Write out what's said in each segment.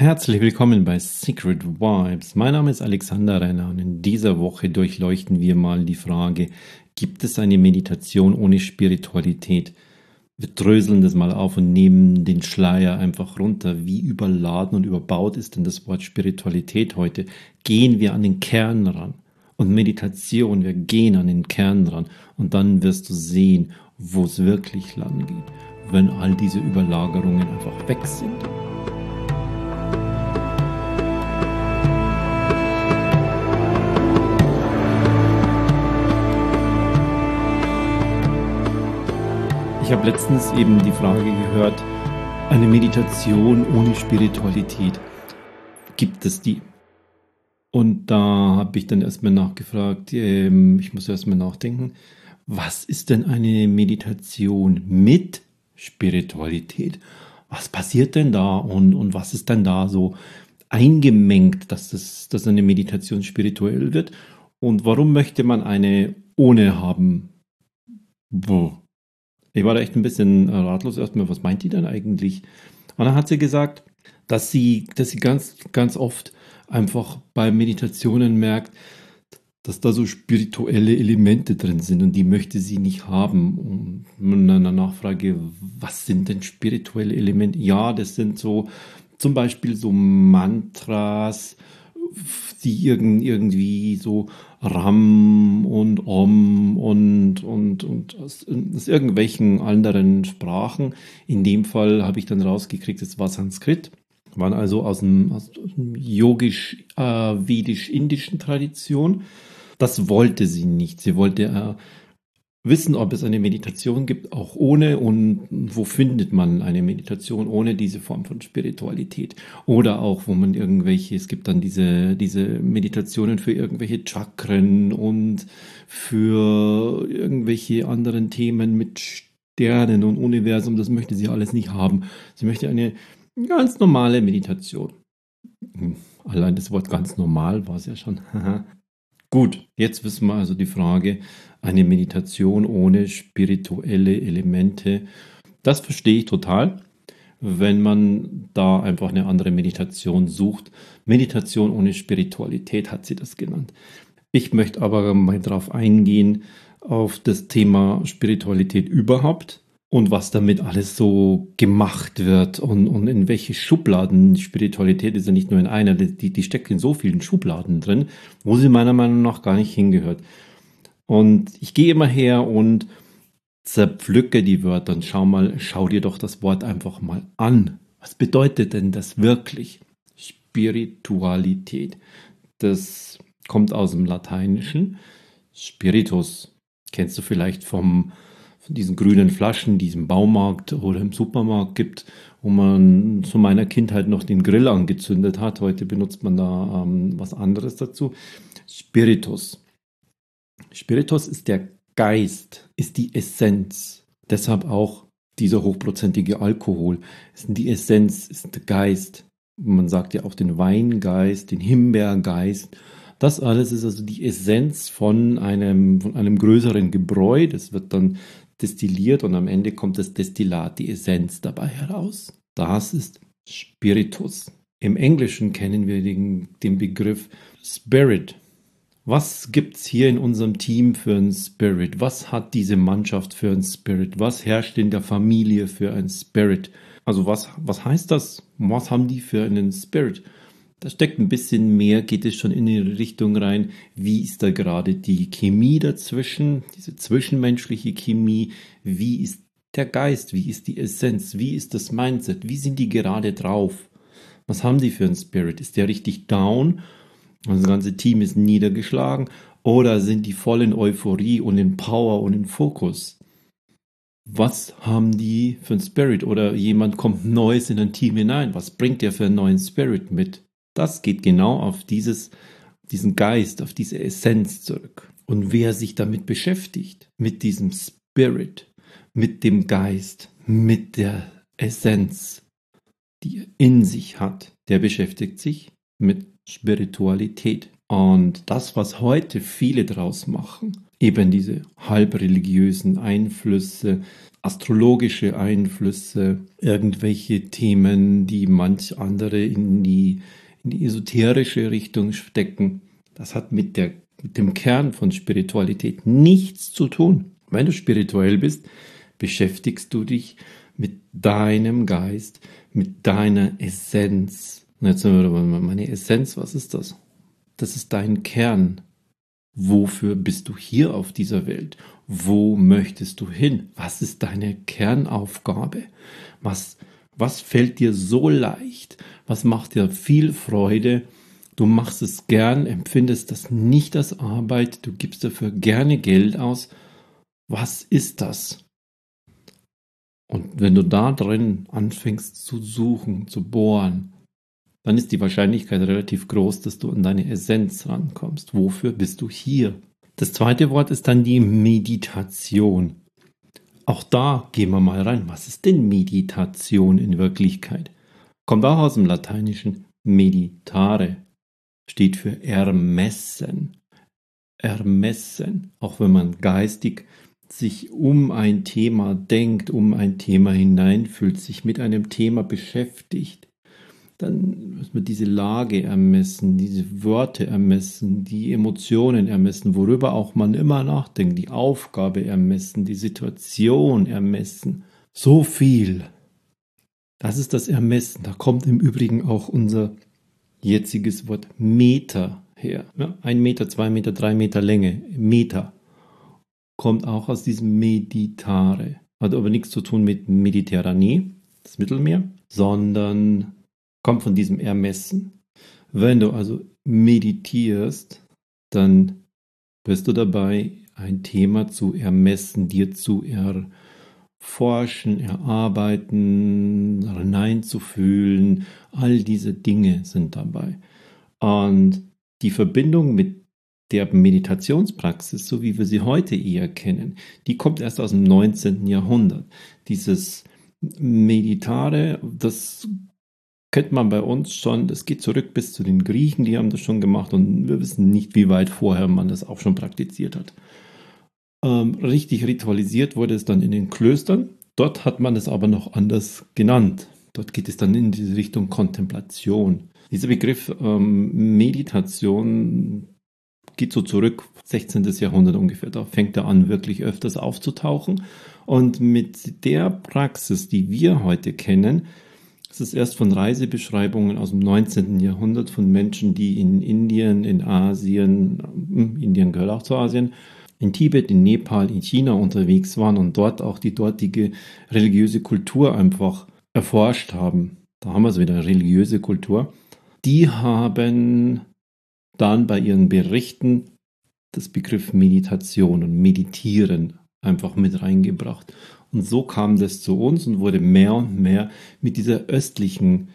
Herzlich willkommen bei Secret Vibes. Mein Name ist Alexander Renner und in dieser Woche durchleuchten wir mal die Frage, gibt es eine Meditation ohne Spiritualität? Wir dröseln das mal auf und nehmen den Schleier einfach runter. Wie überladen und überbaut ist denn das Wort Spiritualität heute? Gehen wir an den Kern ran. Und Meditation, wir gehen an den Kern ran. Und dann wirst du sehen, wo es wirklich lang geht, wenn all diese Überlagerungen einfach weg sind. Ich habe letztens eben die Frage gehört, eine Meditation ohne Spiritualität, gibt es die? Und da habe ich dann erstmal nachgefragt, ähm, ich muss erstmal nachdenken, was ist denn eine Meditation mit Spiritualität? Was passiert denn da und, und was ist denn da so eingemengt, dass, das, dass eine Meditation spirituell wird? Und warum möchte man eine ohne haben? Boah. Ich war da echt ein bisschen ratlos erstmal, was meint die denn eigentlich? Und dann hat sie gesagt, dass sie, dass sie ganz, ganz oft einfach bei Meditationen merkt, dass da so spirituelle Elemente drin sind und die möchte sie nicht haben. Und in einer Nachfrage, was sind denn spirituelle Elemente? Ja, das sind so zum Beispiel so Mantras, die irgendwie so Ram und Om und, und, und aus, aus irgendwelchen anderen Sprachen. In dem Fall habe ich dann rausgekriegt, es war Sanskrit. Waren also aus dem, aus dem yogisch-vedisch-indischen äh, Tradition. Das wollte sie nicht. Sie wollte äh, wissen, ob es eine Meditation gibt, auch ohne und wo findet man eine Meditation ohne diese Form von Spiritualität oder auch, wo man irgendwelche, es gibt dann diese, diese Meditationen für irgendwelche Chakren und für irgendwelche anderen Themen mit Sternen und Universum, das möchte sie alles nicht haben. Sie möchte eine ganz normale Meditation. Allein das Wort ganz normal war es ja schon. Gut, jetzt wissen wir also die Frage, eine Meditation ohne spirituelle Elemente. Das verstehe ich total, wenn man da einfach eine andere Meditation sucht. Meditation ohne Spiritualität hat sie das genannt. Ich möchte aber mal darauf eingehen, auf das Thema Spiritualität überhaupt und was damit alles so gemacht wird und, und in welche Schubladen. Spiritualität ist ja nicht nur in einer, die, die steckt in so vielen Schubladen drin, wo sie meiner Meinung nach gar nicht hingehört. Und ich gehe immer her und zerpflücke die Wörter und schau mal, schau dir doch das Wort einfach mal an. Was bedeutet denn das wirklich? Spiritualität. Das kommt aus dem Lateinischen. Spiritus. Kennst du vielleicht vom, diesen grünen Flaschen, die es im Baumarkt oder im Supermarkt gibt, wo man zu meiner Kindheit noch den Grill angezündet hat. Heute benutzt man da ähm, was anderes dazu. Spiritus. Spiritus ist der Geist, ist die Essenz. Deshalb auch dieser hochprozentige Alkohol. Ist die Essenz, ist der Geist. Man sagt ja auch den Weingeist, den Himbeergeist. Das alles ist also die Essenz von einem, von einem größeren Gebräu. Das wird dann destilliert und am Ende kommt das Destillat, die Essenz dabei heraus. Das ist Spiritus. Im Englischen kennen wir den, den Begriff Spirit. Was gibt es hier in unserem Team für einen Spirit? Was hat diese Mannschaft für einen Spirit? Was herrscht in der Familie für einen Spirit? Also was, was heißt das? Was haben die für einen Spirit? Da steckt ein bisschen mehr, geht es schon in die Richtung rein, wie ist da gerade die Chemie dazwischen, diese zwischenmenschliche Chemie, wie ist der Geist, wie ist die Essenz, wie ist das Mindset, wie sind die gerade drauf? Was haben die für einen Spirit? Ist der richtig down? Das ganze Team ist niedergeschlagen oder sind die voll in Euphorie und in Power und in Fokus? Was haben die für einen Spirit? Oder jemand kommt Neues in ein Team hinein. Was bringt der für einen neuen Spirit mit? Das geht genau auf dieses, diesen Geist, auf diese Essenz zurück. Und wer sich damit beschäftigt, mit diesem Spirit, mit dem Geist, mit der Essenz, die er in sich hat, der beschäftigt sich mit Spiritualität. Und das, was heute viele draus machen, eben diese halbreligiösen Einflüsse, astrologische Einflüsse, irgendwelche Themen, die manch andere in die, in die esoterische Richtung stecken. Das hat mit, der, mit dem Kern von Spiritualität nichts zu tun. Wenn du spirituell bist, beschäftigst du dich mit deinem Geist, mit deiner Essenz. Und jetzt sind wir meine Essenz, was ist das? Das ist dein Kern. Wofür bist du hier auf dieser Welt? Wo möchtest du hin? Was ist deine Kernaufgabe? Was, was fällt dir so leicht? Was macht dir viel Freude? Du machst es gern, empfindest das nicht als Arbeit, du gibst dafür gerne Geld aus. Was ist das? Und wenn du da drin anfängst zu suchen, zu bohren, dann ist die Wahrscheinlichkeit relativ groß, dass du an deine Essenz rankommst. Wofür bist du hier? Das zweite Wort ist dann die Meditation. Auch da gehen wir mal rein. Was ist denn Meditation in Wirklichkeit? Kommt auch aus dem Lateinischen. Meditare steht für ermessen. Ermessen. Auch wenn man geistig sich um ein Thema denkt, um ein Thema hineinfühlt, sich mit einem Thema beschäftigt, dann muss man diese Lage ermessen, diese Worte ermessen, die Emotionen ermessen, worüber auch man immer nachdenkt, die Aufgabe ermessen, die Situation ermessen. So viel. Das ist das Ermessen. Da kommt im Übrigen auch unser jetziges Wort Meter her. Ja, ein Meter, zwei Meter, drei Meter Länge. Meter kommt auch aus diesem Meditare. Hat aber nichts zu tun mit Mediterranee, das Mittelmeer, sondern kommt von diesem Ermessen. Wenn du also meditierst, dann wirst du dabei ein Thema zu ermessen, dir zu erforschen, erarbeiten, hineinzufühlen. All diese Dinge sind dabei. Und die Verbindung mit der Meditationspraxis, so wie wir sie heute eher kennen, die kommt erst aus dem 19. Jahrhundert. Dieses Meditare, das kennt man bei uns schon, das geht zurück bis zu den Griechen, die haben das schon gemacht und wir wissen nicht, wie weit vorher man das auch schon praktiziert hat. Ähm, richtig ritualisiert wurde es dann in den Klöstern. Dort hat man es aber noch anders genannt. Dort geht es dann in diese Richtung Kontemplation. Dieser Begriff ähm, Meditation geht so zurück, 16. Jahrhundert ungefähr. Da fängt er an, wirklich öfters aufzutauchen. Und mit der Praxis, die wir heute kennen, es ist erst von Reisebeschreibungen aus dem 19. Jahrhundert von Menschen, die in Indien, in Asien, hm, Indien gehört auch zu Asien, in Tibet, in Nepal, in China unterwegs waren und dort auch die dortige religiöse Kultur einfach erforscht haben. Da haben wir es wieder, religiöse Kultur. Die haben dann bei ihren Berichten das Begriff Meditation und Meditieren einfach mit reingebracht. Und so kam das zu uns und wurde mehr und mehr mit dieser östlichen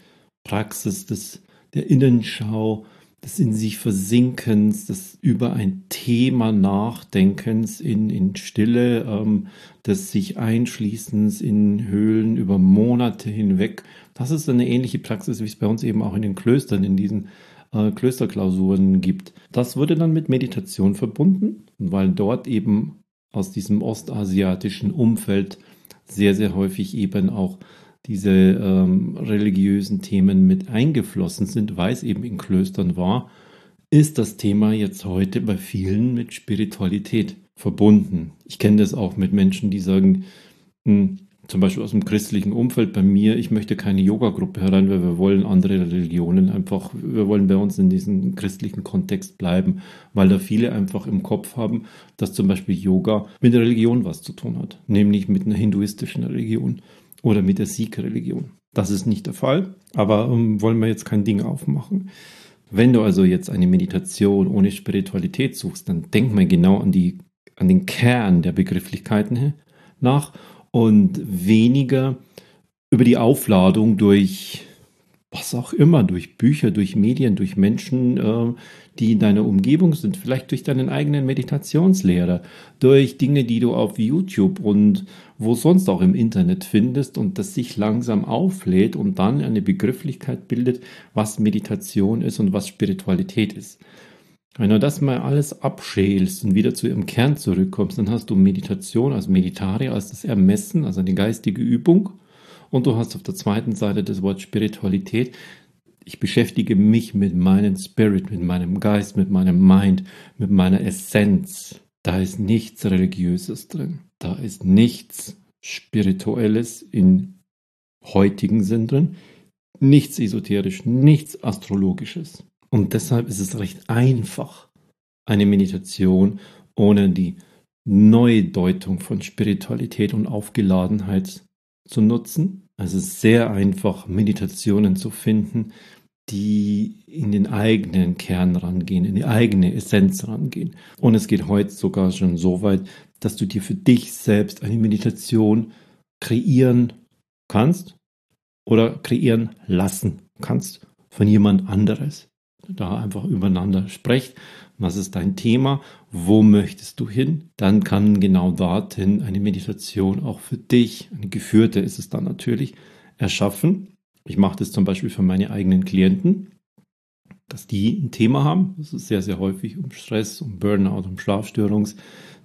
Praxis des, der Innenschau, des in sich Versinkens, des über ein Thema Nachdenkens in, in Stille, ähm, des sich Einschließens in Höhlen über Monate hinweg. Das ist eine ähnliche Praxis, wie es bei uns eben auch in den Klöstern in diesen äh, Klösterklausuren gibt. Das wurde dann mit Meditation verbunden, weil dort eben aus diesem ostasiatischen Umfeld sehr, sehr häufig eben auch diese ähm, religiösen Themen mit eingeflossen sind, weil es eben in Klöstern war, ist das Thema jetzt heute bei vielen mit Spiritualität verbunden. Ich kenne das auch mit Menschen, die sagen, hm, zum Beispiel aus dem christlichen Umfeld bei mir, ich möchte keine Yoga-Gruppe herein, weil wir wollen andere Religionen einfach, wir wollen bei uns in diesem christlichen Kontext bleiben, weil da viele einfach im Kopf haben, dass zum Beispiel Yoga mit der Religion was zu tun hat, nämlich mit einer hinduistischen Religion oder mit der Sikh-Religion. Das ist nicht der Fall, aber um, wollen wir jetzt kein Ding aufmachen. Wenn du also jetzt eine Meditation ohne Spiritualität suchst, dann denk mal genau an die, an den Kern der Begrifflichkeiten nach und weniger über die Aufladung durch was auch immer, durch Bücher, durch Medien, durch Menschen, äh, die in deiner Umgebung sind, vielleicht durch deinen eigenen Meditationslehrer, durch Dinge, die du auf YouTube und wo sonst auch im Internet findest und das sich langsam auflädt und dann eine Begrifflichkeit bildet, was Meditation ist und was Spiritualität ist. Wenn du das mal alles abschälst und wieder zu ihrem Kern zurückkommst, dann hast du Meditation als Meditaria, als das Ermessen, also eine geistige Übung. Und du hast auf der zweiten Seite das Wort Spiritualität. Ich beschäftige mich mit meinem Spirit, mit meinem Geist, mit meinem Mind, mit meiner Essenz. Da ist nichts Religiöses drin. Da ist nichts Spirituelles in heutigen Sinn drin. Nichts esoterisch, nichts astrologisches. Und deshalb ist es recht einfach, eine Meditation ohne die Neudeutung von Spiritualität und Aufgeladenheit zu nutzen. Es ist sehr einfach, Meditationen zu finden, die in den eigenen Kern rangehen, in die eigene Essenz rangehen. Und es geht heute sogar schon so weit, dass du dir für dich selbst eine Meditation kreieren kannst oder kreieren lassen kannst von jemand anderes da einfach übereinander sprecht. Was ist dein Thema? Wo möchtest du hin? Dann kann genau dorthin eine Meditation auch für dich, eine geführte ist es dann natürlich, erschaffen. Ich mache das zum Beispiel für meine eigenen Klienten, dass die ein Thema haben. Das ist sehr, sehr häufig um Stress, um Burnout, um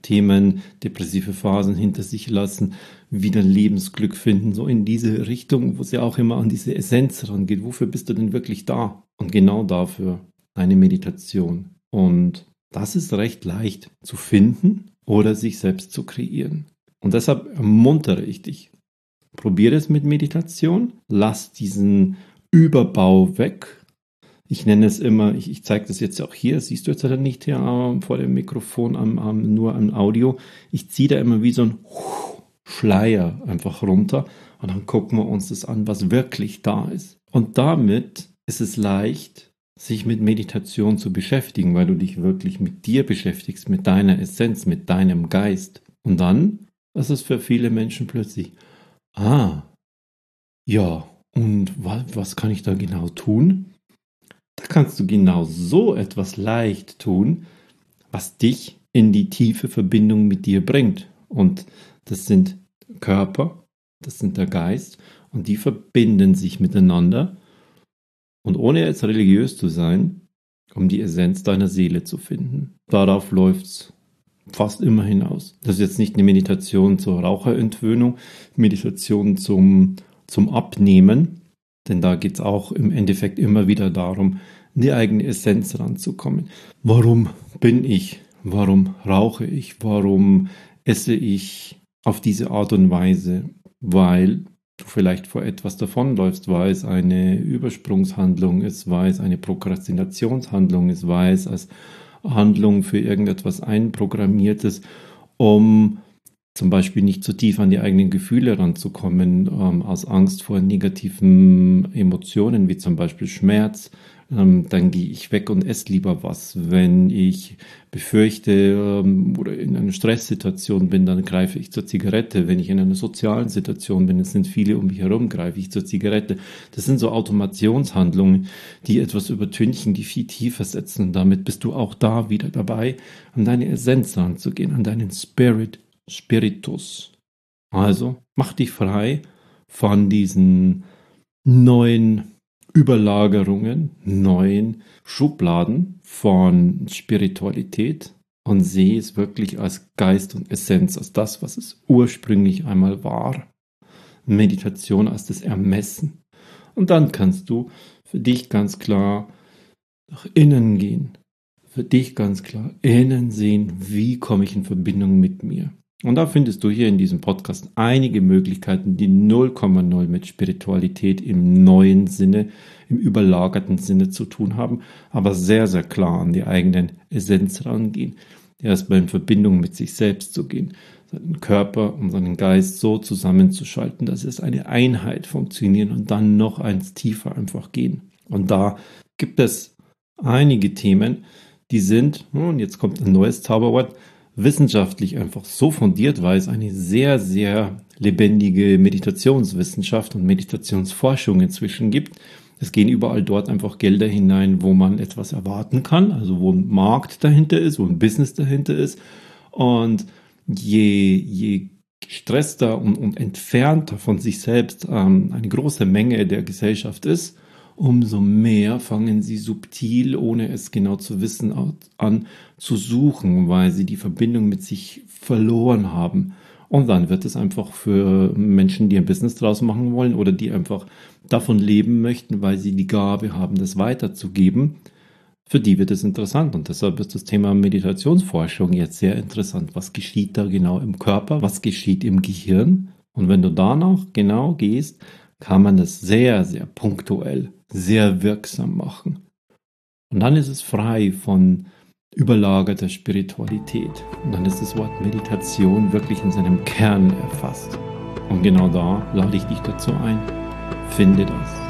Schlafstörungsthemen, depressive Phasen hinter sich lassen, wieder Lebensglück finden, so in diese Richtung, wo es ja auch immer an diese Essenz rangeht. Wofür bist du denn wirklich da? Und genau dafür eine Meditation. Und das ist recht leicht zu finden oder sich selbst zu kreieren. Und deshalb ermuntere ich dich. Probiere es mit Meditation. Lass diesen Überbau weg. Ich nenne es immer, ich, ich zeige das jetzt auch hier, siehst du jetzt halt nicht hier vor dem Mikrofon, am, am, nur am Audio. Ich ziehe da immer wie so ein Schleier einfach runter und dann gucken wir uns das an, was wirklich da ist. Und damit ist es leicht, sich mit Meditation zu beschäftigen, weil du dich wirklich mit dir beschäftigst, mit deiner Essenz, mit deinem Geist. Und dann ist es für viele Menschen plötzlich, ah, ja, und was, was kann ich da genau tun? Da kannst du genau so etwas leicht tun, was dich in die tiefe Verbindung mit dir bringt. Und das sind Körper, das sind der Geist und die verbinden sich miteinander und ohne jetzt religiös zu sein, um die Essenz deiner Seele zu finden. Darauf läuft's fast immer hinaus. Das ist jetzt nicht eine Meditation zur Raucherentwöhnung, Meditation zum, zum Abnehmen, denn da geht es auch im Endeffekt immer wieder darum, in die eigene Essenz ranzukommen. Warum bin ich? Warum rauche ich? Warum esse ich auf diese Art und Weise? Weil du vielleicht vor etwas davonläufst, war es eine Übersprungshandlung ist, war es eine Prokrastinationshandlung ist, war es als Handlung für irgendetwas einprogrammiertes, um zum Beispiel nicht zu tief an die eigenen Gefühle ranzukommen, ähm, aus Angst vor negativen Emotionen wie zum Beispiel Schmerz, ähm, dann gehe ich weg und esse lieber was. Wenn ich befürchte ähm, oder in einer Stresssituation bin, dann greife ich zur Zigarette. Wenn ich in einer sozialen Situation bin, es sind viele um mich herum, greife ich zur Zigarette. Das sind so Automationshandlungen, die etwas übertünchen, die viel tiefer setzen. Und damit bist du auch da wieder dabei, an deine Essenz ranzugehen, an deinen Spirit, Spiritus. Also mach dich frei von diesen neuen Überlagerungen, neuen Schubladen von Spiritualität und sehe es wirklich als Geist und Essenz, als das, was es ursprünglich einmal war. Meditation als das Ermessen. Und dann kannst du für dich ganz klar nach innen gehen. Für dich ganz klar innen sehen, wie komme ich in Verbindung mit mir. Und da findest du hier in diesem Podcast einige Möglichkeiten, die 0,0 mit Spiritualität im neuen Sinne, im überlagerten Sinne zu tun haben, aber sehr, sehr klar an die eigenen Essenz rangehen. Erstmal in Verbindung mit sich selbst zu gehen, seinen Körper und seinen Geist so zusammenzuschalten, dass es eine Einheit funktioniert und dann noch eins tiefer einfach gehen. Und da gibt es einige Themen, die sind, und jetzt kommt ein neues Zauberwort, wissenschaftlich einfach so fundiert, weil es eine sehr, sehr lebendige Meditationswissenschaft und Meditationsforschung inzwischen gibt. Es gehen überall dort einfach Gelder hinein, wo man etwas erwarten kann, also wo ein Markt dahinter ist, wo ein Business dahinter ist. Und je, je gestresster und, und entfernter von sich selbst ähm, eine große Menge der Gesellschaft ist, umso mehr fangen sie subtil, ohne es genau zu wissen, an zu suchen, weil sie die Verbindung mit sich verloren haben. Und dann wird es einfach für Menschen, die ein Business draus machen wollen oder die einfach davon leben möchten, weil sie die Gabe haben, das weiterzugeben, für die wird es interessant. Und deshalb ist das Thema Meditationsforschung jetzt sehr interessant. Was geschieht da genau im Körper? Was geschieht im Gehirn? Und wenn du danach genau gehst, kann man das sehr, sehr punktuell, sehr wirksam machen. Und dann ist es frei von überlagerter Spiritualität. Und dann ist das Wort Meditation wirklich in seinem Kern erfasst. Und genau da lade ich dich dazu ein. Finde das.